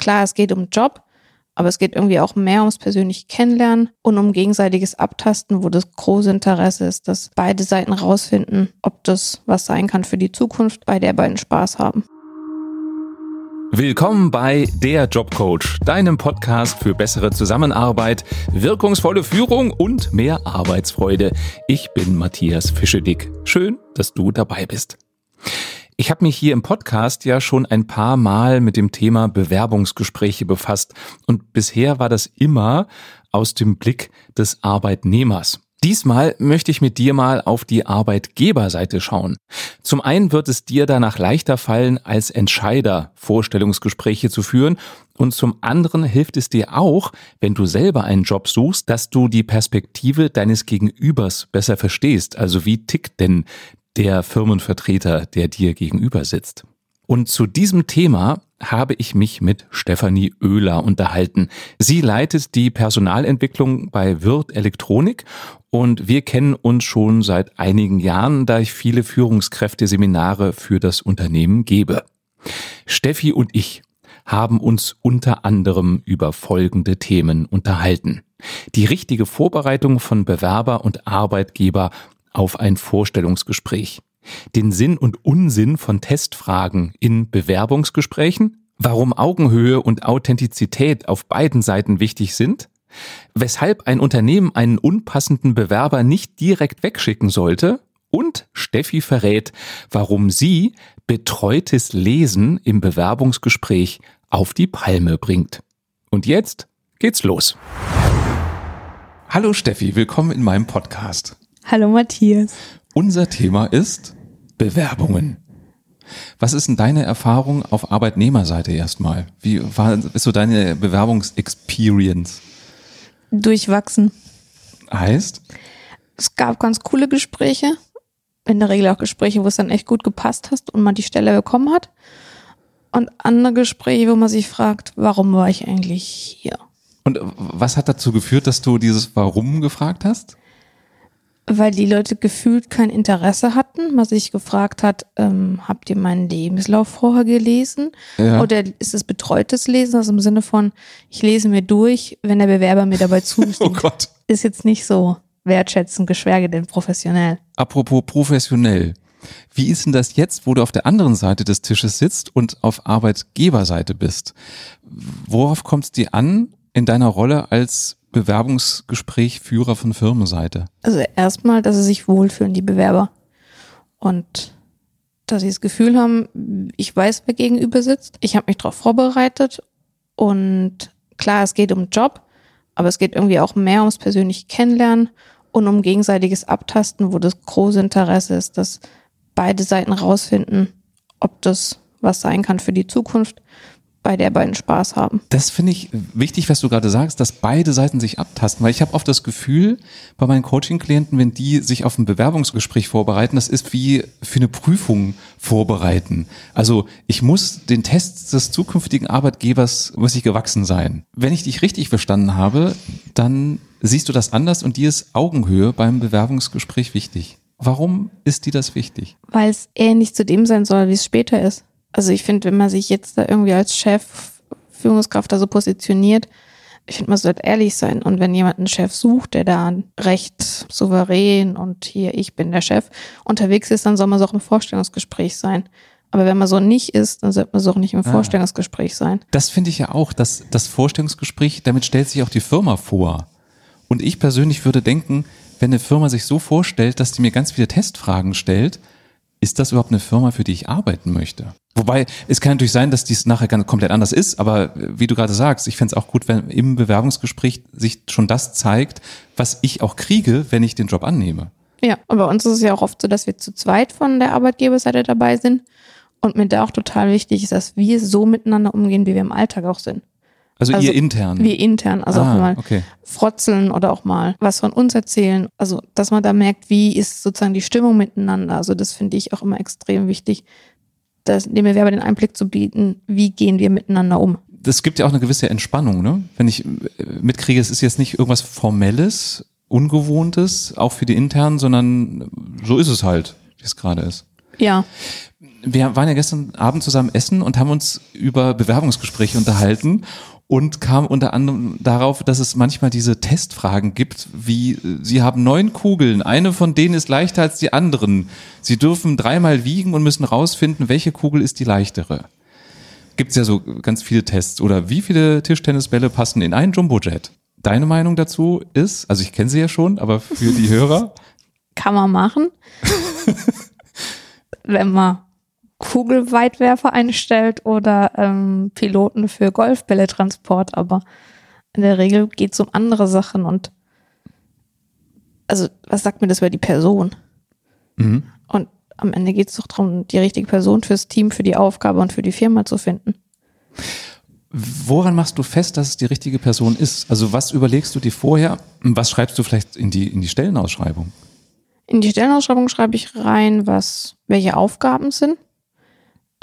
klar, es geht um Job, aber es geht irgendwie auch mehr ums persönliche Kennenlernen und um gegenseitiges Abtasten, wo das große Interesse ist, dass beide Seiten rausfinden, ob das was sein kann für die Zukunft, bei der beiden Spaß haben. Willkommen bei Der Jobcoach, deinem Podcast für bessere Zusammenarbeit, wirkungsvolle Führung und mehr Arbeitsfreude. Ich bin Matthias Fischedick. Schön, dass du dabei bist. Ich habe mich hier im Podcast ja schon ein paar Mal mit dem Thema Bewerbungsgespräche befasst und bisher war das immer aus dem Blick des Arbeitnehmers. Diesmal möchte ich mit dir mal auf die Arbeitgeberseite schauen. Zum einen wird es dir danach leichter fallen, als Entscheider Vorstellungsgespräche zu führen und zum anderen hilft es dir auch, wenn du selber einen Job suchst, dass du die Perspektive deines Gegenübers besser verstehst. Also wie tickt denn der Firmenvertreter, der dir gegenüber sitzt. Und zu diesem Thema habe ich mich mit Stefanie Oehler unterhalten. Sie leitet die Personalentwicklung bei Wirt Elektronik und wir kennen uns schon seit einigen Jahren, da ich viele Führungskräfteseminare für das Unternehmen gebe. Steffi und ich haben uns unter anderem über folgende Themen unterhalten. Die richtige Vorbereitung von Bewerber und Arbeitgeber auf ein Vorstellungsgespräch, den Sinn und Unsinn von Testfragen in Bewerbungsgesprächen, warum Augenhöhe und Authentizität auf beiden Seiten wichtig sind, weshalb ein Unternehmen einen unpassenden Bewerber nicht direkt wegschicken sollte und Steffi verrät, warum sie betreutes Lesen im Bewerbungsgespräch auf die Palme bringt. Und jetzt geht's los. Hallo Steffi, willkommen in meinem Podcast. Hallo Matthias. Unser Thema ist Bewerbungen. Was ist denn deine Erfahrung auf Arbeitnehmerseite erstmal? Wie war, ist so deine Bewerbungsexperience? Durchwachsen. Heißt? Es gab ganz coole Gespräche. In der Regel auch Gespräche, wo es dann echt gut gepasst hast und man die Stelle bekommen hat. Und andere Gespräche, wo man sich fragt, warum war ich eigentlich hier? Und was hat dazu geführt, dass du dieses Warum gefragt hast? Weil die Leute gefühlt kein Interesse hatten. Man sich gefragt hat, ähm, habt ihr meinen Lebenslauf vorher gelesen? Ja. Oder ist es betreutes Lesen? Also im Sinne von, ich lese mir durch, wenn der Bewerber mir dabei zustimmt. oh Gott. Ist jetzt nicht so wertschätzend, geschweige denn professionell. Apropos professionell. Wie ist denn das jetzt, wo du auf der anderen Seite des Tisches sitzt und auf Arbeitgeberseite bist? Worauf kommt es dir an in deiner Rolle als Bewerbungsgespräch Führer von Firmenseite? Also erstmal, dass sie sich wohlfühlen, die Bewerber. Und dass sie das Gefühl haben, ich weiß, wer gegenüber sitzt. Ich habe mich darauf vorbereitet. Und klar, es geht um Job, aber es geht irgendwie auch mehr ums persönliche Kennenlernen und um gegenseitiges Abtasten, wo das große Interesse ist, dass beide Seiten rausfinden, ob das was sein kann für die Zukunft bei der beiden Spaß haben. Das finde ich wichtig, was du gerade sagst, dass beide Seiten sich abtasten, weil ich habe oft das Gefühl bei meinen Coaching-Klienten, wenn die sich auf ein Bewerbungsgespräch vorbereiten, das ist wie für eine Prüfung vorbereiten. Also ich muss den Test des zukünftigen Arbeitgebers muss ich gewachsen sein. Wenn ich dich richtig verstanden habe, dann siehst du das anders und dir ist Augenhöhe beim Bewerbungsgespräch wichtig. Warum ist dir das wichtig? Weil es ähnlich zu dem sein soll, wie es später ist. Also ich finde, wenn man sich jetzt da irgendwie als Chef, Führungskraft da so positioniert, ich finde, man sollte ehrlich sein. Und wenn jemand einen Chef sucht, der da recht souverän und hier, ich bin der Chef, unterwegs ist, dann soll man so auch im Vorstellungsgespräch sein. Aber wenn man so nicht ist, dann sollte man so auch nicht im ah. Vorstellungsgespräch sein. Das finde ich ja auch, dass das Vorstellungsgespräch, damit stellt sich auch die Firma vor. Und ich persönlich würde denken, wenn eine Firma sich so vorstellt, dass die mir ganz viele Testfragen stellt, ist das überhaupt eine Firma, für die ich arbeiten möchte? Wobei, es kann natürlich sein, dass dies nachher ganz komplett anders ist, aber wie du gerade sagst, ich fände es auch gut, wenn im Bewerbungsgespräch sich schon das zeigt, was ich auch kriege, wenn ich den Job annehme. Ja, und bei uns ist es ja auch oft so, dass wir zu zweit von der Arbeitgeberseite dabei sind. Und mir da auch total wichtig ist, dass wir so miteinander umgehen, wie wir im Alltag auch sind. Also, also ihr intern? Wir intern, also ah, auch mal okay. frotzeln oder auch mal was von uns erzählen. Also, dass man da merkt, wie ist sozusagen die Stimmung miteinander. Also, das finde ich auch immer extrem wichtig, das, dem Bewerber den Einblick zu bieten, wie gehen wir miteinander um. Das gibt ja auch eine gewisse Entspannung, ne? Wenn ich äh, mitkriege, es ist jetzt nicht irgendwas Formelles, Ungewohntes, auch für die internen, sondern so ist es halt, wie es gerade ist. Ja. wir waren ja gestern Abend zusammen essen und haben uns über Bewerbungsgespräche unterhalten und kam unter anderem darauf, dass es manchmal diese Testfragen gibt, wie Sie haben neun Kugeln, eine von denen ist leichter als die anderen. Sie dürfen dreimal wiegen und müssen rausfinden, welche Kugel ist die leichtere. Gibt es ja so ganz viele Tests. Oder wie viele Tischtennisbälle passen in einen Jumbojet? Deine Meinung dazu ist, also ich kenne sie ja schon, aber für die Hörer? Kann man machen. Wenn man Kugelweitwerfer einstellt oder ähm, Piloten für Golfbälletransport, aber in der Regel geht es um andere Sachen und also was sagt mir das über die Person? Mhm. Und am Ende geht es doch darum, die richtige Person fürs Team, für die Aufgabe und für die Firma zu finden. Woran machst du fest, dass es die richtige Person ist? Also was überlegst du dir vorher? Was schreibst du vielleicht in die, in die Stellenausschreibung? In die Stellenausschreibung schreibe ich rein, was, welche Aufgaben sind.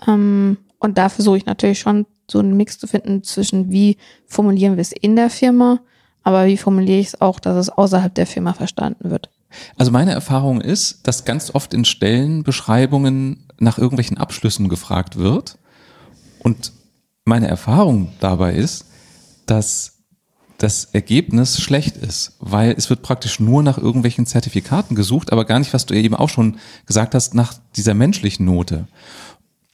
Ähm, und da versuche ich natürlich schon so einen Mix zu finden zwischen, wie formulieren wir es in der Firma, aber wie formuliere ich es auch, dass es außerhalb der Firma verstanden wird. Also meine Erfahrung ist, dass ganz oft in Stellenbeschreibungen nach irgendwelchen Abschlüssen gefragt wird. Und meine Erfahrung dabei ist, dass das Ergebnis schlecht ist, weil es wird praktisch nur nach irgendwelchen Zertifikaten gesucht, aber gar nicht, was du eben auch schon gesagt hast, nach dieser menschlichen Note.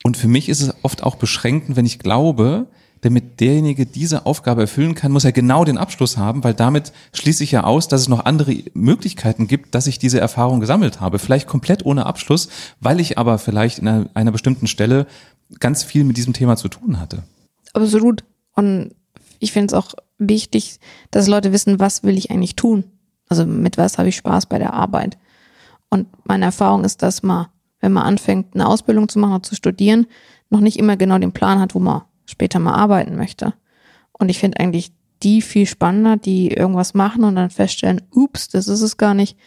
Und für mich ist es oft auch beschränkend, wenn ich glaube, damit derjenige diese Aufgabe erfüllen kann, muss er genau den Abschluss haben, weil damit schließe ich ja aus, dass es noch andere Möglichkeiten gibt, dass ich diese Erfahrung gesammelt habe. Vielleicht komplett ohne Abschluss, weil ich aber vielleicht in einer, einer bestimmten Stelle ganz viel mit diesem Thema zu tun hatte. Absolut. Und ich finde es auch wichtig, dass Leute wissen, was will ich eigentlich tun? Also mit was habe ich Spaß bei der Arbeit? Und meine Erfahrung ist, dass man wenn man anfängt, eine Ausbildung zu machen oder zu studieren, noch nicht immer genau den Plan hat, wo man später mal arbeiten möchte. Und ich finde eigentlich die viel spannender, die irgendwas machen und dann feststellen, ups, das ist es gar nicht.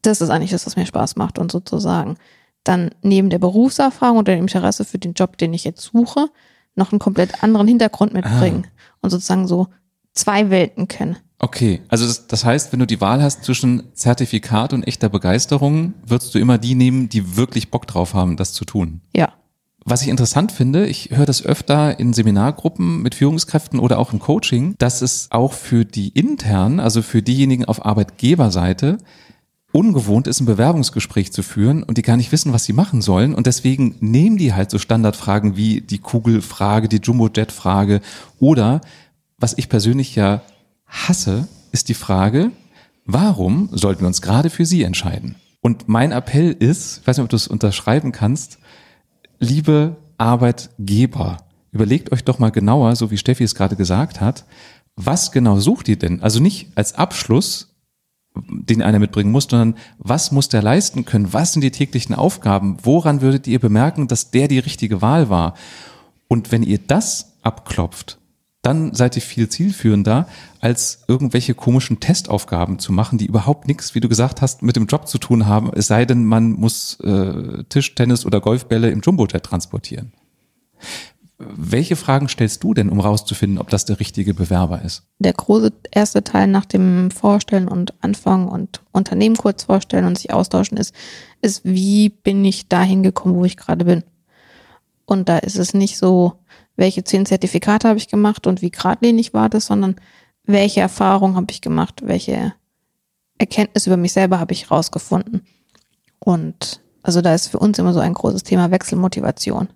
Das ist eigentlich das, was mir Spaß macht und sozusagen dann neben der Berufserfahrung und dem Interesse für den Job, den ich jetzt suche, noch einen komplett anderen Hintergrund mitbringen ah. und sozusagen so zwei Welten kennen. Okay, also das, das, heißt, wenn du die Wahl hast zwischen Zertifikat und echter Begeisterung, würdest du immer die nehmen, die wirklich Bock drauf haben, das zu tun. Ja. Was ich interessant finde, ich höre das öfter in Seminargruppen mit Führungskräften oder auch im Coaching, dass es auch für die internen, also für diejenigen auf Arbeitgeberseite, ungewohnt ist, ein Bewerbungsgespräch zu führen und die gar nicht wissen, was sie machen sollen. Und deswegen nehmen die halt so Standardfragen wie die Kugelfrage, die Jumbo-Jet-Frage oder, was ich persönlich ja hasse, ist die Frage, warum sollten wir uns gerade für sie entscheiden? Und mein Appell ist, ich weiß nicht, ob du es unterschreiben kannst, liebe Arbeitgeber, überlegt euch doch mal genauer, so wie Steffi es gerade gesagt hat, was genau sucht ihr denn? Also nicht als Abschluss, den einer mitbringen muss, sondern was muss der leisten können? Was sind die täglichen Aufgaben? Woran würdet ihr bemerken, dass der die richtige Wahl war? Und wenn ihr das abklopft, dann seid ihr viel zielführender, als irgendwelche komischen Testaufgaben zu machen, die überhaupt nichts, wie du gesagt hast, mit dem Job zu tun haben, es sei denn, man muss äh, Tischtennis oder Golfbälle im Jumbojet transportieren. Welche Fragen stellst du denn, um rauszufinden, ob das der richtige Bewerber ist? Der große erste Teil nach dem Vorstellen und Anfangen und Unternehmen kurz vorstellen und sich austauschen ist, ist, wie bin ich dahin gekommen, wo ich gerade bin? Und da ist es nicht so, welche zehn Zertifikate habe ich gemacht und wie geradlinig war das, sondern welche Erfahrung habe ich gemacht, welche Erkenntnis über mich selber habe ich rausgefunden. Und also da ist für uns immer so ein großes Thema Wechselmotivation.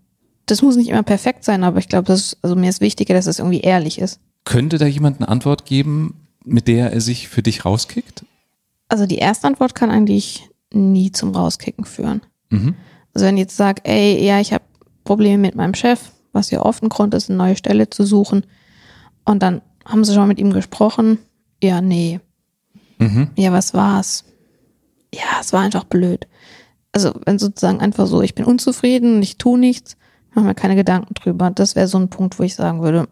Das muss nicht immer perfekt sein, aber ich glaube, das ist, also mir ist wichtiger, dass es irgendwie ehrlich ist. Könnte da jemand eine Antwort geben, mit der er sich für dich rauskickt? Also die erste Antwort kann eigentlich nie zum Rauskicken führen. Mhm. Also wenn ich jetzt sage, ey, ja, ich habe Probleme mit meinem Chef, was ja oft ein Grund ist, eine neue Stelle zu suchen. Und dann haben sie schon mit ihm gesprochen. Ja, nee. Mhm. Ja, was war's? Ja, es war einfach blöd. Also, wenn sozusagen einfach so, ich bin unzufrieden, ich tue nichts, machen wir keine Gedanken drüber. Das wäre so ein Punkt, wo ich sagen würde,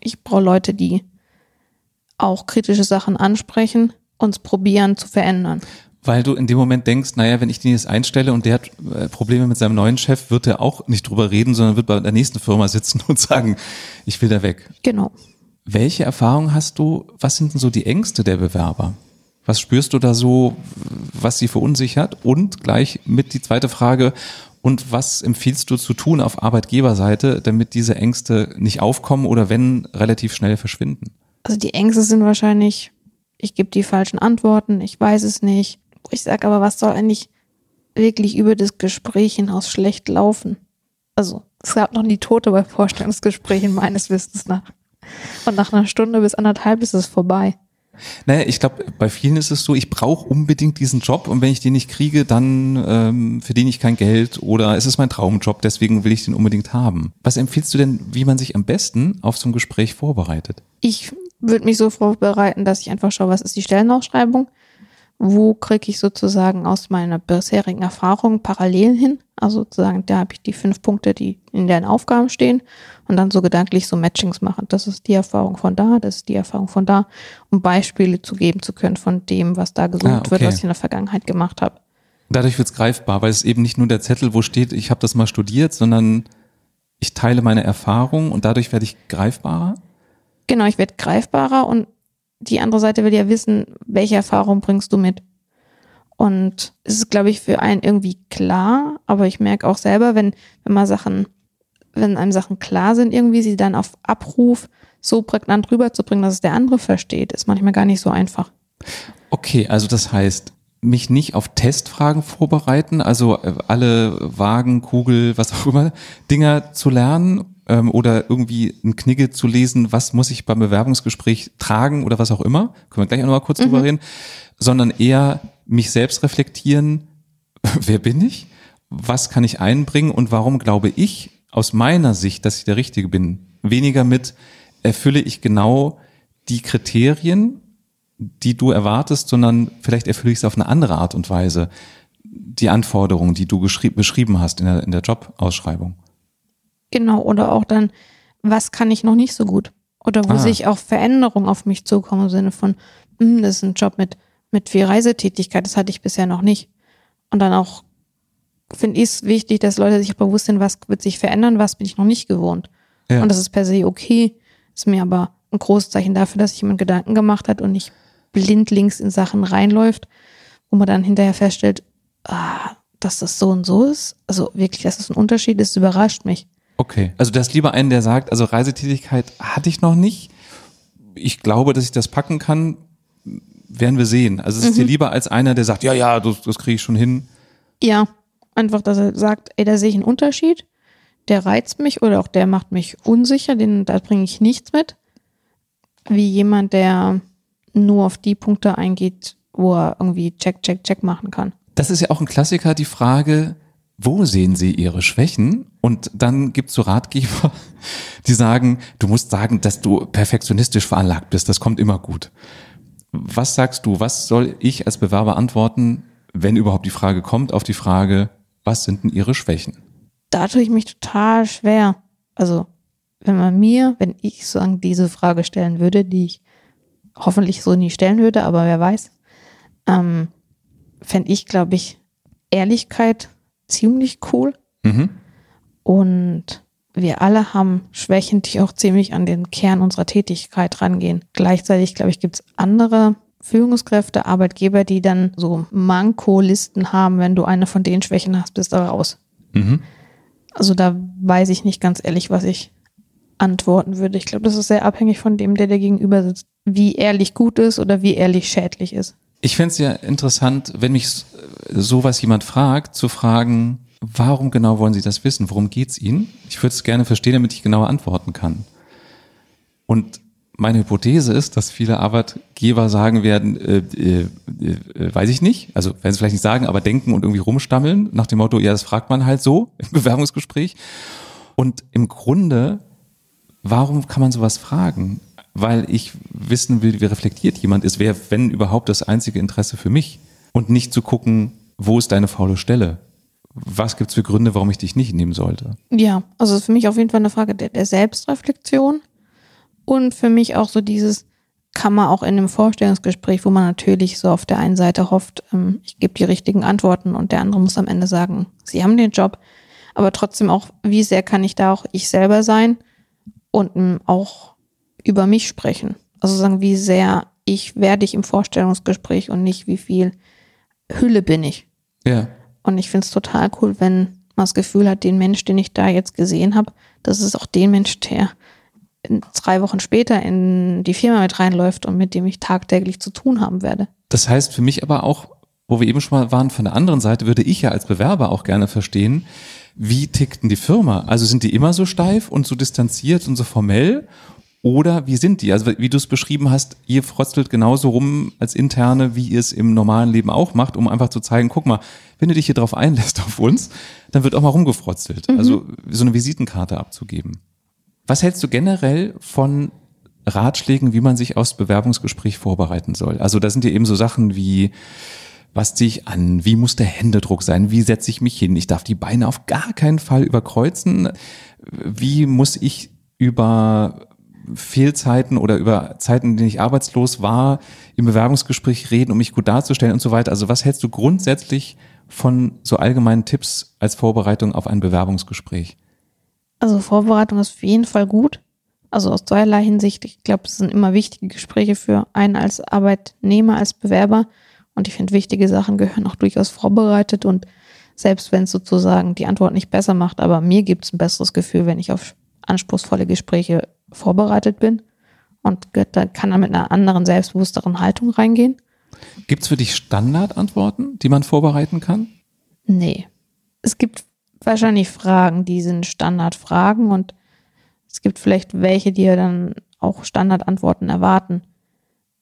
ich brauche Leute, die auch kritische Sachen ansprechen, uns probieren zu verändern weil du in dem Moment denkst, naja, wenn ich den jetzt einstelle und der hat äh, Probleme mit seinem neuen Chef, wird er auch nicht drüber reden, sondern wird bei der nächsten Firma sitzen und sagen, ich will da weg. Genau. Welche Erfahrung hast du, was sind denn so die Ängste der Bewerber? Was spürst du da so, was sie verunsichert? Und gleich mit die zweite Frage, Und was empfiehlst du zu tun auf Arbeitgeberseite, damit diese Ängste nicht aufkommen oder wenn relativ schnell verschwinden? Also die Ängste sind wahrscheinlich, ich gebe die falschen Antworten, ich weiß es nicht. Ich sage aber, was soll eigentlich wirklich über das Gespräch hinaus schlecht laufen? Also es gab noch nie Tote bei Vorstellungsgesprächen meines Wissens nach. Und nach einer Stunde bis anderthalb ist es vorbei. Naja, ich glaube, bei vielen ist es so, ich brauche unbedingt diesen Job und wenn ich den nicht kriege, dann ähm, verdiene ich kein Geld oder es ist mein Traumjob, deswegen will ich den unbedingt haben. Was empfiehlst du denn, wie man sich am besten auf so ein Gespräch vorbereitet? Ich würde mich so vorbereiten, dass ich einfach schaue, was ist die Stellenausschreibung, wo kriege ich sozusagen aus meiner bisherigen Erfahrung Parallelen hin. Also sozusagen, da habe ich die fünf Punkte, die in den Aufgaben stehen und dann so gedanklich so Matchings machen. Das ist die Erfahrung von da, das ist die Erfahrung von da, um Beispiele zu geben zu können von dem, was da gesucht ah, okay. wird, was ich in der Vergangenheit gemacht habe. Dadurch wird es greifbar, weil es eben nicht nur der Zettel, wo steht, ich habe das mal studiert, sondern ich teile meine Erfahrung und dadurch werde ich greifbarer? Genau, ich werde greifbarer und die andere Seite will ja wissen, welche Erfahrung bringst du mit. Und es ist, glaube ich, für einen irgendwie klar, aber ich merke auch selber, wenn, wenn mal Sachen, wenn einem Sachen klar sind, irgendwie sie dann auf Abruf so prägnant rüberzubringen, dass es der andere versteht, ist manchmal gar nicht so einfach. Okay, also das heißt, mich nicht auf Testfragen vorbereiten, also äh, alle Wagen, Kugel, was auch immer, Dinger zu lernen ähm, oder irgendwie ein Knigge zu lesen, was muss ich beim Bewerbungsgespräch tragen oder was auch immer, können wir gleich auch noch mal kurz mhm. drüber reden, sondern eher mich selbst reflektieren, wer bin ich, was kann ich einbringen und warum glaube ich aus meiner Sicht, dass ich der Richtige bin. Weniger mit, erfülle ich genau die Kriterien, die du erwartest, sondern vielleicht erfülle ich es auf eine andere Art und Weise, die Anforderungen, die du beschrieben hast in der, in der Jobausschreibung. Genau, oder auch dann, was kann ich noch nicht so gut? Oder wo ah. sich auch Veränderungen auf mich zukommen im Sinne von, mh, hm, das ist ein Job mit, mit viel Reisetätigkeit, das hatte ich bisher noch nicht. Und dann auch finde ich es wichtig, dass Leute sich bewusst sind, was wird sich verändern, was bin ich noch nicht gewohnt. Ja. Und das ist per se okay, ist mir aber ein großes Zeichen dafür, dass sich jemand Gedanken gemacht hat und nicht blindlings in Sachen reinläuft, wo man dann hinterher feststellt, ah, dass das so und so ist. Also wirklich, dass das ein Unterschied ist, überrascht mich. Okay, also das lieber einen, der sagt, also Reisetätigkeit hatte ich noch nicht. Ich glaube, dass ich das packen kann, werden wir sehen. Also es ist mhm. dir lieber als einer, der sagt, ja, ja, das, das kriege ich schon hin. Ja, einfach, dass er sagt, ey, da sehe ich einen Unterschied. Der reizt mich oder auch der macht mich unsicher, den, da bringe ich nichts mit. Wie jemand, der nur auf die Punkte eingeht, wo er irgendwie check, check, check machen kann. Das ist ja auch ein Klassiker, die Frage, wo sehen Sie Ihre Schwächen? Und dann gibt es so Ratgeber, die sagen, du musst sagen, dass du perfektionistisch veranlagt bist, das kommt immer gut. Was sagst du, was soll ich als Bewerber antworten, wenn überhaupt die Frage kommt, auf die Frage, was sind denn Ihre Schwächen? Da tue ich mich total schwer. Also, wenn man mir, wenn ich sagen, diese Frage stellen würde, die ich hoffentlich so nie stellen würde, aber wer weiß, ähm, fände ich, glaube ich, Ehrlichkeit ziemlich cool. Mhm. Und wir alle haben Schwächen, die auch ziemlich an den Kern unserer Tätigkeit rangehen. Gleichzeitig, glaube ich, gibt es andere Führungskräfte, Arbeitgeber, die dann so Manko-Listen haben, wenn du eine von den Schwächen hast, bist du raus. Mhm. Also da weiß ich nicht ganz ehrlich, was ich antworten würde. Ich glaube, das ist sehr abhängig von dem, der dir gegenüber sitzt, wie ehrlich gut ist oder wie ehrlich schädlich ist. Ich fände es ja interessant, wenn mich sowas jemand fragt, zu fragen, warum genau wollen Sie das wissen? Worum geht es Ihnen? Ich würde es gerne verstehen, damit ich genauer antworten kann. Und meine Hypothese ist, dass viele Arbeitgeber sagen werden, äh, äh, äh, weiß ich nicht, also werden sie vielleicht nicht sagen, aber denken und irgendwie rumstammeln, nach dem Motto, ja, das fragt man halt so im Bewerbungsgespräch. Und im Grunde, warum kann man sowas fragen? Weil ich wissen will, wie reflektiert jemand ist, wäre, wenn überhaupt, das einzige Interesse für mich. Und nicht zu gucken, wo ist deine faule Stelle? Was gibt es für Gründe, warum ich dich nicht nehmen sollte? Ja, also für mich auf jeden Fall eine Frage der, der Selbstreflexion und für mich auch so dieses, kann man auch in einem Vorstellungsgespräch, wo man natürlich so auf der einen Seite hofft, ähm, ich gebe die richtigen Antworten und der andere muss am Ende sagen, sie haben den Job, aber trotzdem auch, wie sehr kann ich da auch ich selber sein und ähm, auch über mich sprechen. Also sagen, wie sehr ich werde ich im Vorstellungsgespräch und nicht wie viel Hülle bin ich. Ja. Und ich finde es total cool, wenn man das Gefühl hat, den Mensch, den ich da jetzt gesehen habe, das ist auch den Mensch, der drei Wochen später in die Firma mit reinläuft und mit dem ich tagtäglich zu tun haben werde. Das heißt für mich aber auch, wo wir eben schon mal waren, von der anderen Seite würde ich ja als Bewerber auch gerne verstehen, wie tickt denn die Firma? Also sind die immer so steif und so distanziert und so formell? Oder wie sind die? Also wie du es beschrieben hast, ihr fröstelt genauso rum als Interne, wie ihr es im normalen Leben auch macht, um einfach zu zeigen, guck mal, wenn du dich hier drauf einlässt auf uns, dann wird auch mal rumgefrotzelt. Mhm. Also so eine Visitenkarte abzugeben. Was hältst du generell von Ratschlägen, wie man sich aufs Bewerbungsgespräch vorbereiten soll? Also da sind ja eben so Sachen wie, was ziehe ich an? Wie muss der Händedruck sein? Wie setze ich mich hin? Ich darf die Beine auf gar keinen Fall überkreuzen. Wie muss ich über Fehlzeiten oder über Zeiten, in denen ich arbeitslos war, im Bewerbungsgespräch reden, um mich gut darzustellen und so weiter? Also was hältst du grundsätzlich von so allgemeinen Tipps als Vorbereitung auf ein Bewerbungsgespräch? Also Vorbereitung ist auf jeden Fall gut. Also aus zweierlei Hinsicht. Ich glaube, es sind immer wichtige Gespräche für einen als Arbeitnehmer, als Bewerber. Und ich finde, wichtige Sachen gehören auch durchaus vorbereitet. Und selbst wenn es sozusagen die Antwort nicht besser macht, aber mir gibt es ein besseres Gefühl, wenn ich auf anspruchsvolle Gespräche vorbereitet bin. Und kann er mit einer anderen, selbstbewussteren Haltung reingehen. Gibt es für dich Standardantworten, die man vorbereiten kann? Nee. Es gibt wahrscheinlich Fragen, die sind Standardfragen und es gibt vielleicht welche, die ja dann auch Standardantworten erwarten.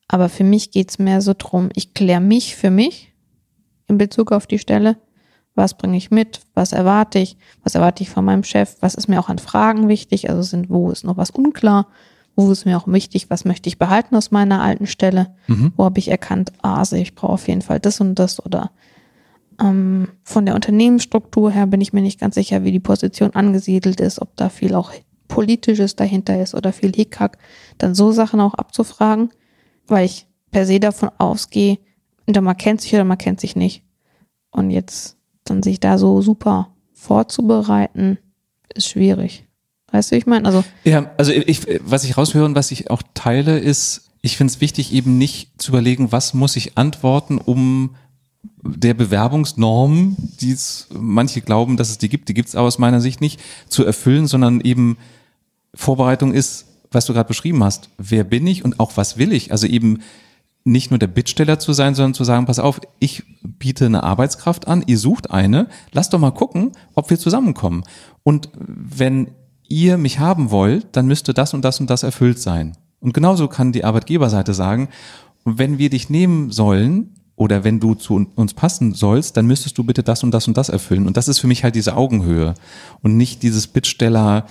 Aber für mich geht es mehr so drum, ich kläre mich für mich in Bezug auf die Stelle. Was bringe ich mit? Was erwarte ich? Was erwarte ich von meinem Chef? Was ist mir auch an Fragen wichtig? Also sind, wo ist noch was unklar? Wo ist mir auch wichtig? Was möchte ich behalten aus meiner alten Stelle? Mhm. Wo habe ich erkannt, ah, also ich brauche auf jeden Fall das und das oder ähm, von der Unternehmensstruktur her bin ich mir nicht ganz sicher, wie die Position angesiedelt ist, ob da viel auch Politisches dahinter ist oder viel Hickhack, dann so Sachen auch abzufragen, weil ich per se davon ausgehe, entweder man kennt sich oder man kennt sich nicht. Und jetzt dann sich da so super vorzubereiten, ist schwierig. Weißt du, ich meine, also. Ja, also ich, was ich raushöre und was ich auch teile, ist, ich finde es wichtig, eben nicht zu überlegen, was muss ich antworten, um der Bewerbungsnorm, die es manche glauben, dass es die gibt, die gibt es aus meiner Sicht nicht, zu erfüllen, sondern eben Vorbereitung ist, was du gerade beschrieben hast, wer bin ich und auch was will ich? Also eben nicht nur der Bittsteller zu sein, sondern zu sagen, pass auf, ich biete eine Arbeitskraft an, ihr sucht eine, lasst doch mal gucken, ob wir zusammenkommen. Und wenn ihr mich haben wollt, dann müsste das und das und das erfüllt sein. Und genauso kann die Arbeitgeberseite sagen, wenn wir dich nehmen sollen, oder wenn du zu uns passen sollst, dann müsstest du bitte das und das und das erfüllen. Und das ist für mich halt diese Augenhöhe und nicht dieses Bittsteller,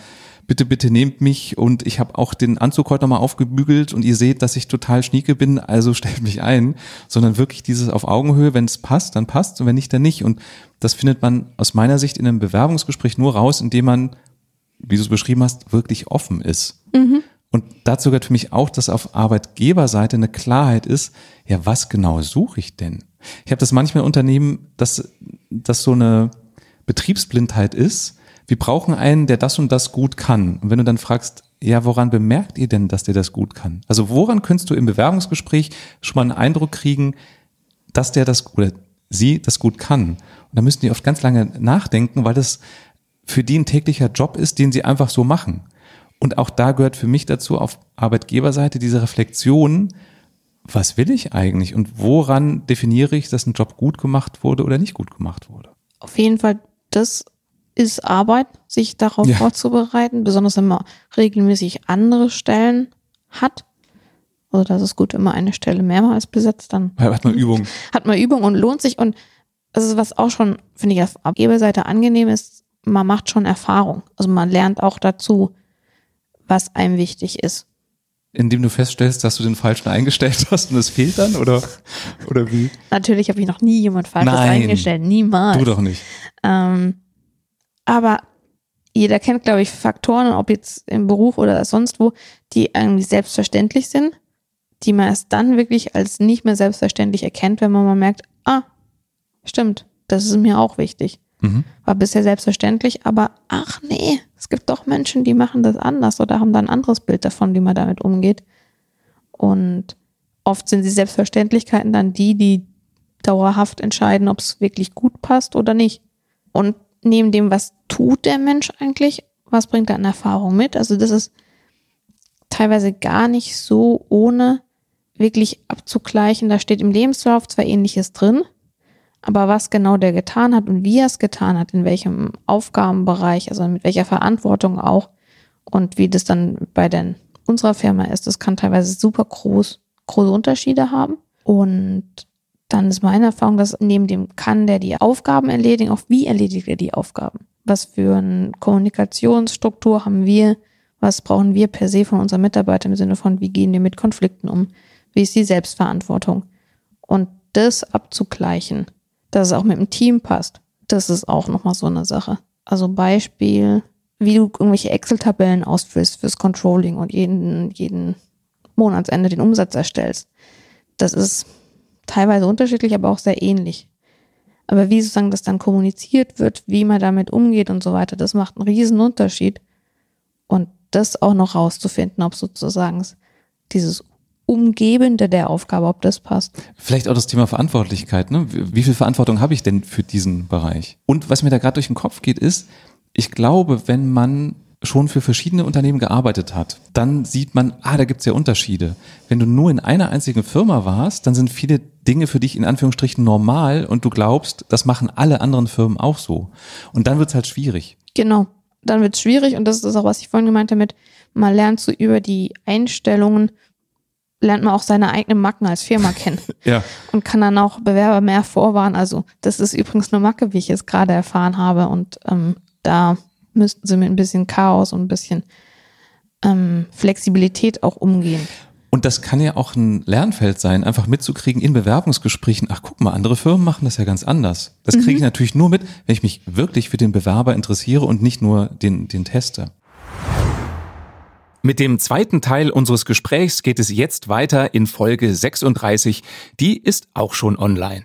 bitte, bitte nehmt mich und ich habe auch den Anzug heute nochmal aufgebügelt und ihr seht, dass ich total schnieke bin, also stellt mich ein, sondern wirklich dieses auf Augenhöhe, wenn es passt, dann passt und wenn nicht, dann nicht. Und das findet man aus meiner Sicht in einem Bewerbungsgespräch nur raus, indem man, wie du es beschrieben hast, wirklich offen ist. Mhm. Und dazu gehört für mich auch, dass auf Arbeitgeberseite eine Klarheit ist, ja, was genau suche ich denn? Ich habe das manchmal in Unternehmen, dass das so eine Betriebsblindheit ist. Wir brauchen einen, der das und das gut kann. Und wenn du dann fragst, ja, woran bemerkt ihr denn, dass der das gut kann? Also woran könntest du im Bewerbungsgespräch schon mal einen Eindruck kriegen, dass der das oder sie das gut kann? Und da müssen die oft ganz lange nachdenken, weil das für die ein täglicher Job ist, den sie einfach so machen. Und auch da gehört für mich dazu auf Arbeitgeberseite diese Reflexion, was will ich eigentlich und woran definiere ich, dass ein Job gut gemacht wurde oder nicht gut gemacht wurde? Auf jeden Fall, das ist Arbeit, sich darauf ja. vorzubereiten, besonders wenn man regelmäßig andere Stellen hat. Also das ist gut, wenn man eine Stelle mehrmals besetzt, dann hat man Übung. Hat man Übung und lohnt sich. Und das ist was auch schon, finde ich, auf Arbeitgeberseite angenehm ist, man macht schon Erfahrung. Also man lernt auch dazu was einem wichtig ist. Indem du feststellst, dass du den falschen eingestellt hast und es fehlt dann oder, oder wie? Natürlich habe ich noch nie jemand falsches Nein, eingestellt, niemals. Du doch nicht. Ähm, aber jeder kennt, glaube ich, Faktoren, ob jetzt im Beruf oder sonst wo, die irgendwie selbstverständlich sind, die man erst dann wirklich als nicht mehr selbstverständlich erkennt, wenn man mal merkt, ah, stimmt, das ist mir auch wichtig. Mhm. War bisher selbstverständlich, aber ach nee, es gibt doch Menschen, die machen das anders oder haben da ein anderes Bild davon, wie man damit umgeht. Und oft sind die Selbstverständlichkeiten dann die, die dauerhaft entscheiden, ob es wirklich gut passt oder nicht. Und neben dem, was tut der Mensch eigentlich, was bringt er an Erfahrung mit? Also das ist teilweise gar nicht so ohne wirklich abzugleichen. Da steht im Lebenslauf zwar ähnliches drin, aber was genau der getan hat und wie er es getan hat, in welchem Aufgabenbereich, also mit welcher Verantwortung auch und wie das dann bei den, unserer Firma ist, das kann teilweise super groß, große Unterschiede haben. Und dann ist meine Erfahrung, dass neben dem kann der die Aufgaben erledigen, auch wie erledigt er die Aufgaben? Was für eine Kommunikationsstruktur haben wir? Was brauchen wir per se von unseren Mitarbeitern im Sinne von, wie gehen wir mit Konflikten um? Wie ist die Selbstverantwortung? Und das abzugleichen, dass es auch mit dem Team passt, das ist auch nochmal so eine Sache. Also Beispiel, wie du irgendwelche Excel-Tabellen ausfüllst fürs Controlling und jeden, jeden Monatsende den Umsatz erstellst. Das ist teilweise unterschiedlich, aber auch sehr ähnlich. Aber wie sozusagen das dann kommuniziert wird, wie man damit umgeht und so weiter, das macht einen riesen Unterschied. Und das auch noch rauszufinden, ob sozusagen dieses Umgebende der Aufgabe, ob das passt. Vielleicht auch das Thema Verantwortlichkeit. Ne? Wie viel Verantwortung habe ich denn für diesen Bereich? Und was mir da gerade durch den Kopf geht, ist, ich glaube, wenn man schon für verschiedene Unternehmen gearbeitet hat, dann sieht man, ah, da gibt's ja Unterschiede. Wenn du nur in einer einzigen Firma warst, dann sind viele Dinge für dich in Anführungsstrichen normal und du glaubst, das machen alle anderen Firmen auch so. Und dann wird's halt schwierig. Genau, dann wird's schwierig und das ist auch, was ich vorhin gemeint habe mit, man lernt so über die Einstellungen lernt man auch seine eigenen Macken als Firma kennen. ja. Und kann dann auch Bewerber mehr vorwarnen. Also das ist übrigens eine Macke, wie ich es gerade erfahren habe. Und ähm, da müssten sie mit ein bisschen Chaos und ein bisschen ähm, Flexibilität auch umgehen. Und das kann ja auch ein Lernfeld sein, einfach mitzukriegen in Bewerbungsgesprächen. Ach, guck mal, andere Firmen machen das ja ganz anders. Das kriege ich mhm. natürlich nur mit, wenn ich mich wirklich für den Bewerber interessiere und nicht nur den, den Tester. Mit dem zweiten Teil unseres Gesprächs geht es jetzt weiter in Folge 36. Die ist auch schon online.